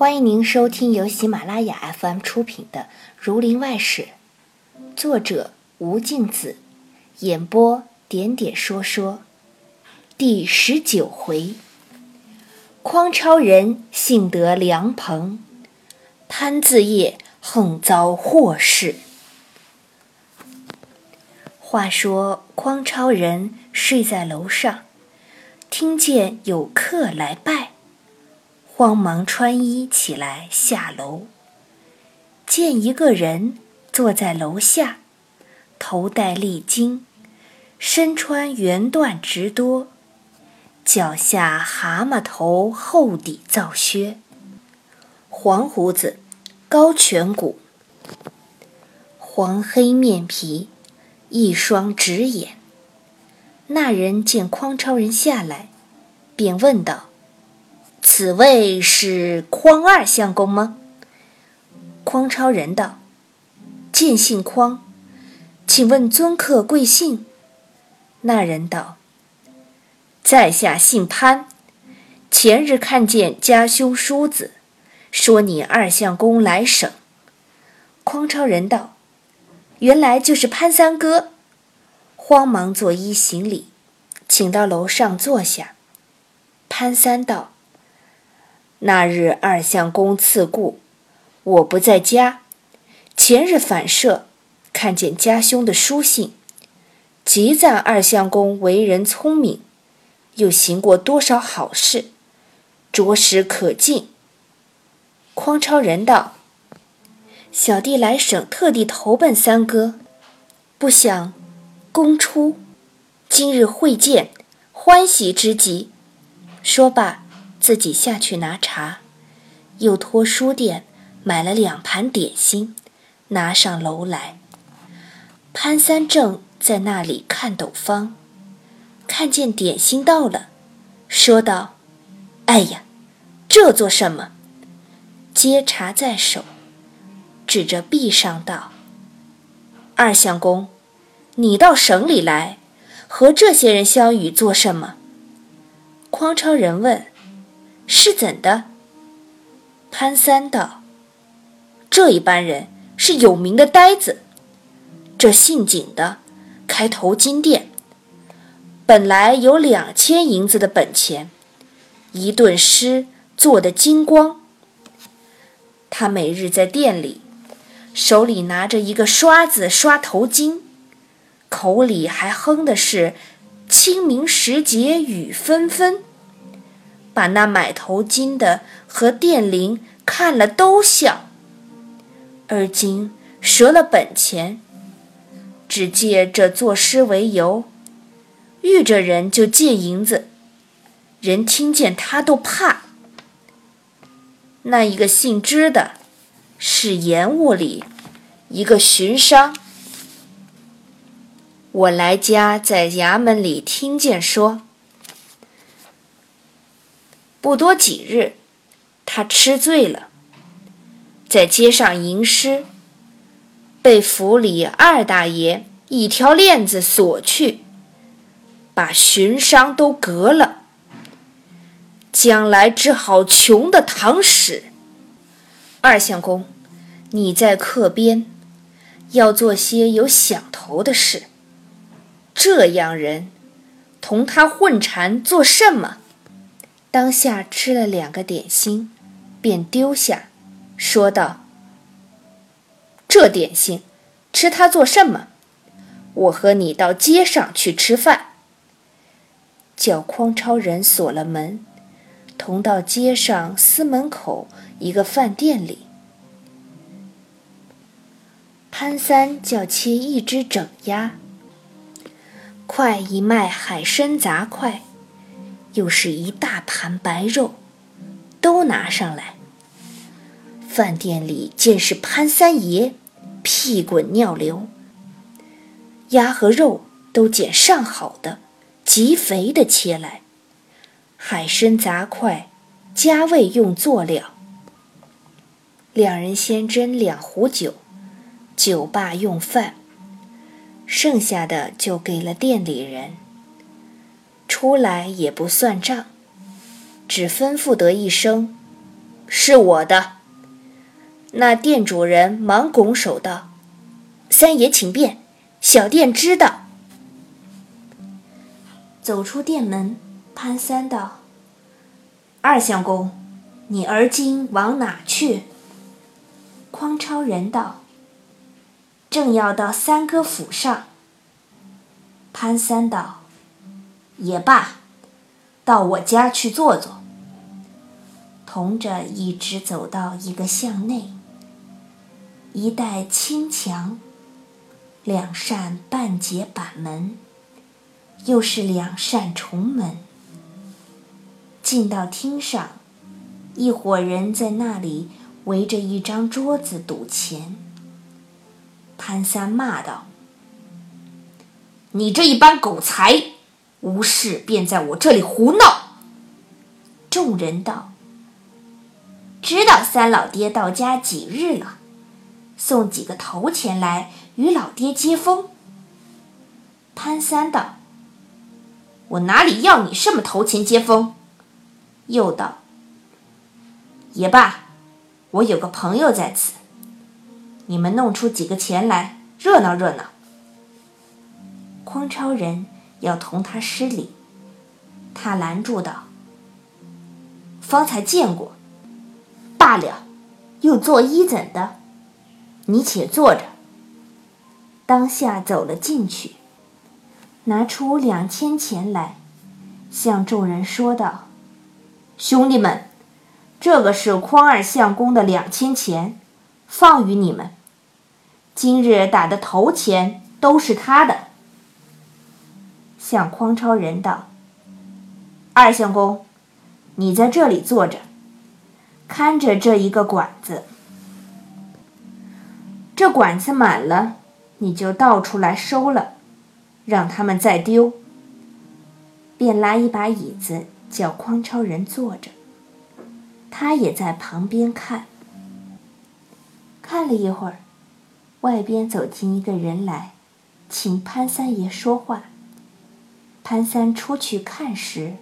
欢迎您收听由喜马拉雅 FM 出品的《儒林外史》，作者吴敬梓，演播点点说说，第十九回：匡超人幸得良朋，潘自业横遭祸事。话说匡超人睡在楼上，听见有客来拜。慌忙穿衣起来下楼，见一个人坐在楼下，头戴笠巾，身穿圆缎直多，脚下蛤蟆头厚底皂靴，黄胡子，高颧骨，黄黑面皮，一双直眼。那人见匡超人下来，便问道。此位是匡二相公吗？匡超人道：“见姓匡，请问尊客贵姓？”那人道：“在下姓潘，前日看见家兄叔子，说你二相公来省。”匡超人道：“原来就是潘三哥。”慌忙作揖行礼，请到楼上坐下。潘三道。那日二相公赐故，我不在家。前日反射，看见家兄的书信，极赞二相公为人聪明，又行过多少好事，着实可敬。匡超人道：“小弟来省，特地投奔三哥，不想公出，今日会见，欢喜之极。”说罢。自己下去拿茶，又托书店买了两盘点心，拿上楼来。潘三正在那里看斗方，看见点心到了，说道：“哎呀，这做什么？”接茶在手，指着壁上道：“二相公，你到省里来，和这些人相与做什么？”匡超人问。是怎的？潘三道：“这一班人是有名的呆子。这姓景的开头金店，本来有两千银子的本钱，一顿诗做的精光。他每日在店里，手里拿着一个刷子刷头巾，口里还哼的是‘清明时节雨纷纷’。”把那买头巾的和店灵看了都笑，而今折了本钱，只借这作诗为由，遇着人就借银子，人听见他都怕。那一个姓支的，是盐务里一个巡商，我来家在衙门里听见说。不多几日，他吃醉了，在街上吟诗，被府里二大爷一条链子锁去，把巡商都革了。将来只好穷的淌屎。二相公，你在客边，要做些有想头的事。这样人，同他混缠做什么？当下吃了两个点心，便丢下，说道：“这点心，吃它做什么？我和你到街上去吃饭。”叫匡超人锁了门，同到街上司门口一个饭店里。潘三叫切一只整鸭，快一卖海参杂块。又是一大盘白肉，都拿上来。饭店里见是潘三爷，屁滚尿流。鸭和肉都捡上好的，极肥的切来。海参杂块，加味用作料。两人先斟两壶酒，酒罢用饭，剩下的就给了店里人。出来也不算账，只吩咐得一声：“是我的。”那店主人忙拱手道：“三爷请便，小店知道。”走出店门，潘三道：“二相公，你而今往哪去？”匡超人道：“正要到三哥府上。”潘三道：“也罢，到我家去坐坐。”同着一直走到一个巷内，一带青墙，两扇半截板门，又是两扇重门。进到厅上，一伙人在那里围着一张桌子赌钱。潘三骂道。你这一班狗才，无事便在我这里胡闹。众人道：“知道三老爹到家几日了，送几个头钱来与老爹接风。”潘三道：“我哪里要你什么头钱接风？”又道：“也罢，我有个朋友在此，你们弄出几个钱来，热闹热闹。”匡超人要同他施礼，他拦住道：“方才见过，罢了，又作揖怎的？你且坐着。”当下走了进去，拿出两千钱来，向众人说道：“兄弟们，这个是匡二相公的两千钱，放与你们。今日打的头钱都是他的。”向匡超人道：“二相公，你在这里坐着，看着这一个管子。这管子满了，你就倒出来收了，让他们再丢。”便拉一把椅子叫匡超人坐着，他也在旁边看。看了一会儿，外边走进一个人来，请潘三爷说话。潘三出去看时，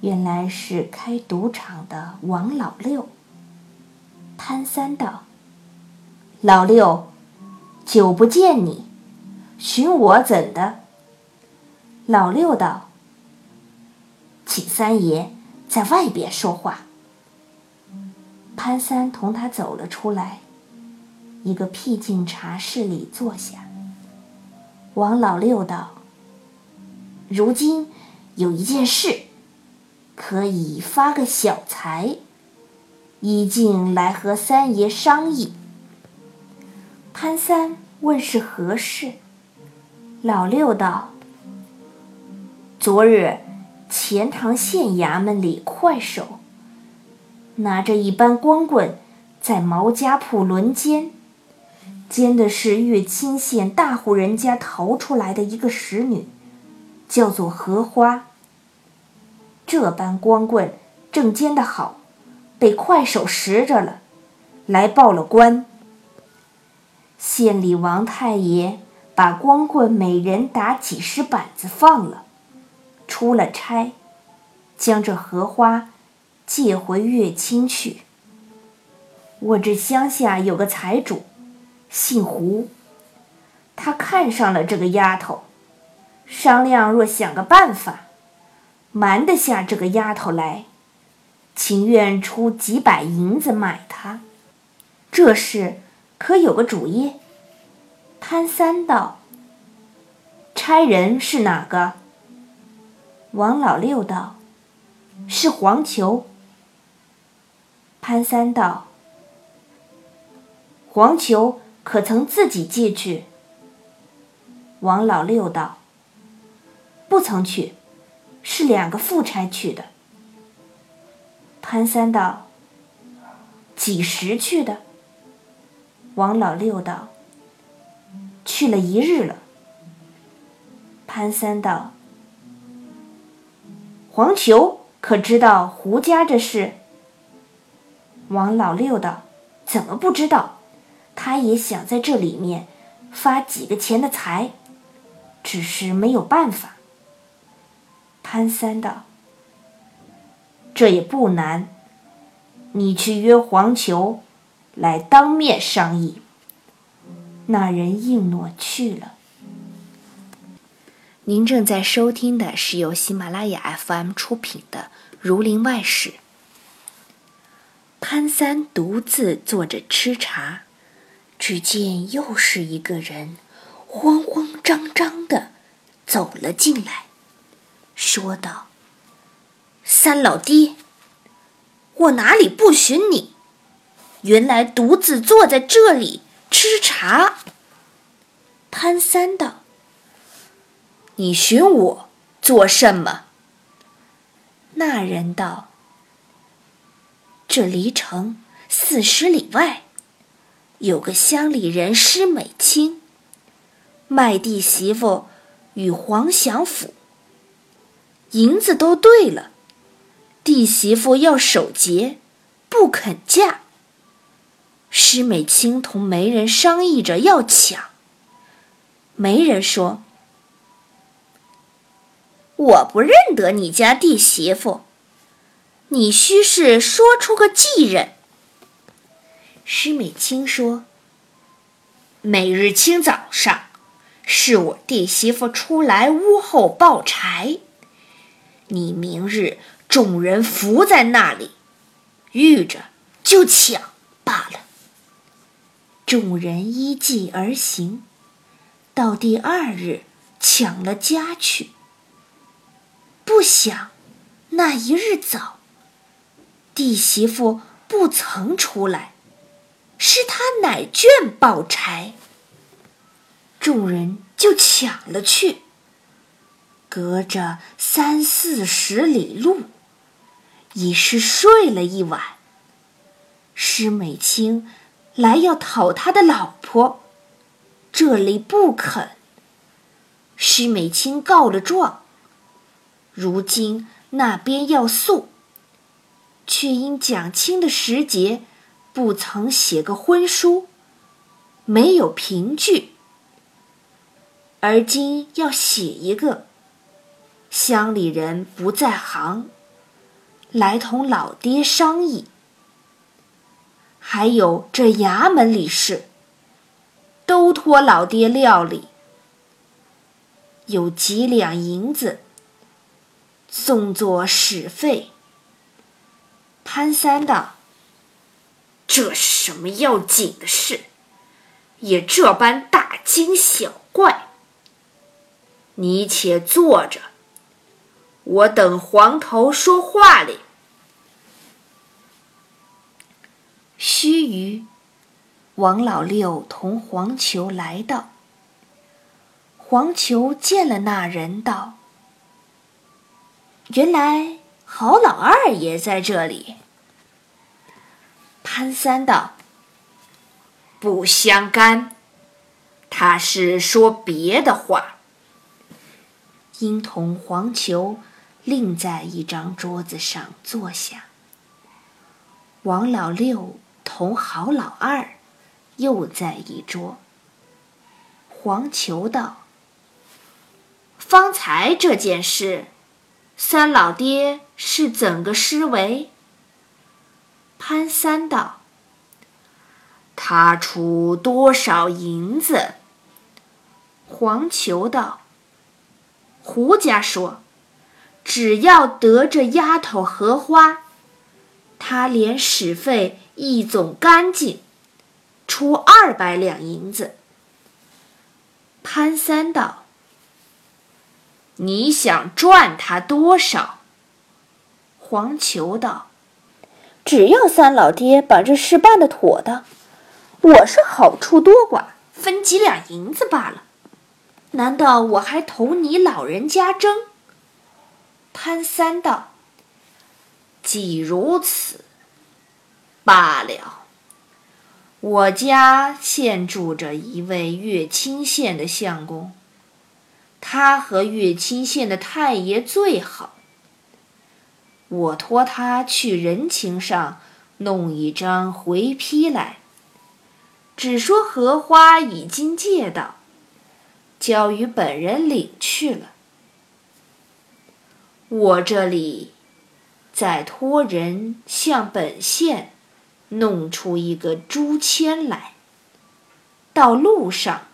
原来是开赌场的王老六。潘三道：“老六，久不见你，寻我怎的？”老六道：“请三爷在外边说话。”潘三同他走了出来，一个僻静茶室里坐下。王老六道。如今有一件事，可以发个小财，已经来和三爷商议。潘三问是何事，老六道：昨日钱塘县衙门里快手拿着一班光棍，在毛家铺轮奸，奸的是乐清县大户人家逃出来的一个使女。叫做荷花。这般光棍正奸的好，被快手拾着了，来报了官。县里王太爷把光棍每人打几十板子放了，出了差，将这荷花借回乐清去。我这乡下有个财主，姓胡，他看上了这个丫头。商量，若想个办法，瞒得下这个丫头来，情愿出几百银子买她。这事可有个主意？潘三道：“差人是哪个？”王老六道：“是黄球。”潘三道：“黄球可曾自己借去？”王老六道。不曾去，是两个副差去的。潘三道：“几时去的？”王老六道：“去了一日了。”潘三道：“黄球可知道胡家这事？”王老六道：“怎么不知道？他也想在这里面发几个钱的财，只是没有办法。”潘三道：“这也不难，你去约黄球来当面商议。”那人应诺去了。您正在收听的是由喜马拉雅 FM 出品的《儒林外史》。潘三独自坐着吃茶，只见又是一个人，慌慌张张的走了进来，说道：“三老爹，我哪里不寻你？原来独自坐在这里吃茶。”潘三道。你寻我做什么？那人道：“这离城四十里外，有个乡里人施美清，卖弟媳妇与黄祥甫，银子都兑了，弟媳妇要守节，不肯嫁。施美清同媒人商议着要抢，媒人说。”我不认得你家弟媳妇，你须是说出个继人。施美清说：“每日清早上，是我弟媳妇出来屋后抱柴，你明日众人伏在那里，遇着就抢罢了。”众人依计而行，到第二日抢了家去。不想，那一日早，弟媳妇不曾出来，是他奶眷抱柴，众人就抢了去。隔着三四十里路，已是睡了一晚。施美清来要讨他的老婆，这里不肯。施美清告了状。如今那边要诉，却因蒋清的时节不曾写个婚书，没有凭据。而今要写一个，乡里人不在行，来同老爹商议。还有这衙门里事，都托老爹料理。有几两银子。送作使费。潘三道：“这是什么要紧的事？也这般大惊小怪。你且坐着，我等黄头说话哩。”须臾，王老六同黄球来到。黄球见了那人，道。原来郝老二也在这里。潘三道：“不相干，他是说别的话。”因同黄球另在一张桌子上坐下。王老六同郝老二又在一桌。黄球道：“方才这件事。”三老爹是怎个施为？潘三道：“他出多少银子？”黄球道：“胡家说，只要得这丫头荷花，他连使费一总干净，出二百两银子。”潘三道。你想赚他多少？黄球道：“只要三老爹把这事办得妥当，我是好处多寡，分几两银子罢了。难道我还同你老人家争？”潘三道：“既如此，罢了。我家现住着一位乐清县的相公。”他和乐清县的太爷最好，我托他去人情上弄一张回批来，只说荷花已经借到，交与本人领去了。我这里再托人向本县弄出一个朱签来。到路上，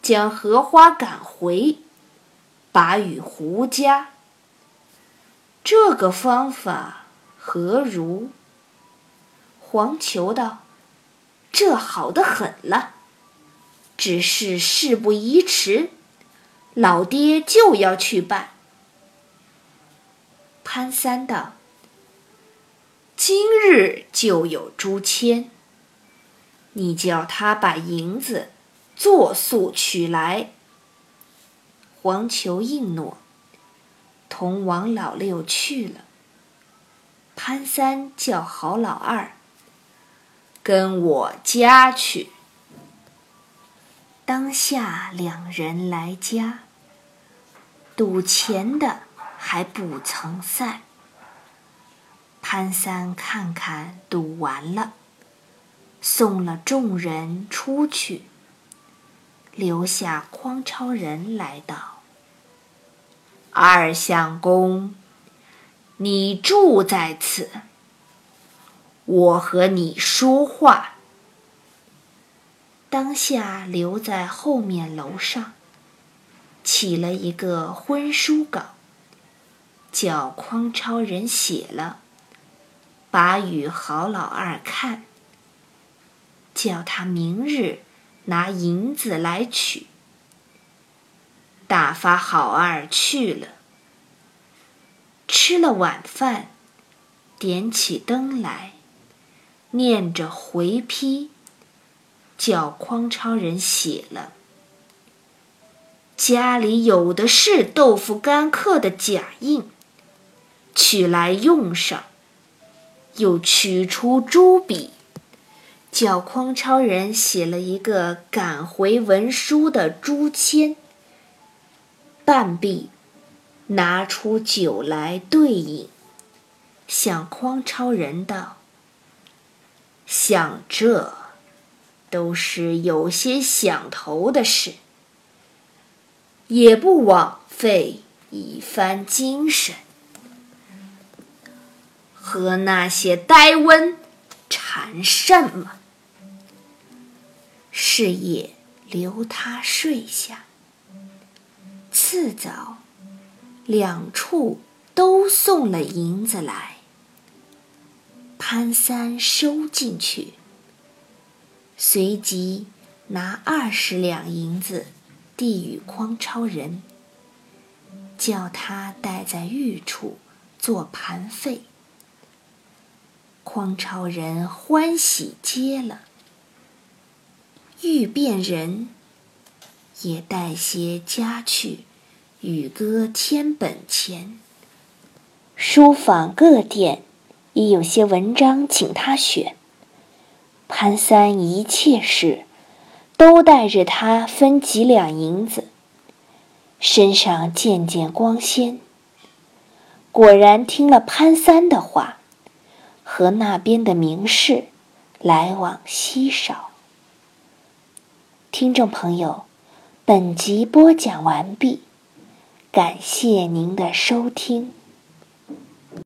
将荷花赶回，把与胡家。这个方法何如？黄求道：“这好的很了，只是事不宜迟，老爹就要去办。”潘三道：“今日就有朱签，你叫他把银子作速取来。”黄球应诺，同王老六去了。潘三叫郝老二。跟我家去。当下两人来家，赌钱的还不曾散。潘三看看赌完了，送了众人出去，留下匡超人来道：“二相公，你住在此。”我和你说话。当下留在后面楼上，起了一个婚书稿，叫匡超人写了，把与郝老二看，叫他明日拿银子来取。打发郝二去了，吃了晚饭，点起灯来。念着回批，叫匡超人写了。家里有的是豆腐干刻的假印，取来用上。又取出朱笔，叫匡超人写了一个赶回文书的朱签。半壁，拿出酒来对饮，向匡超人道。像这，都是有些想头的事，也不枉费一番精神。和那些呆瘟缠什么？是夜留他睡下。次早，两处都送了银子来。潘三收进去，随即拿二十两银子递与匡超人，叫他带在御处做盘费。匡超人欢喜接了，欲变人也带些家去，与歌添本钱，书坊各店。已有些文章请他选，潘三一切事都带着他分几两银子，身上渐渐光鲜。果然听了潘三的话，和那边的名士来往稀少。听众朋友，本集播讲完毕，感谢您的收听。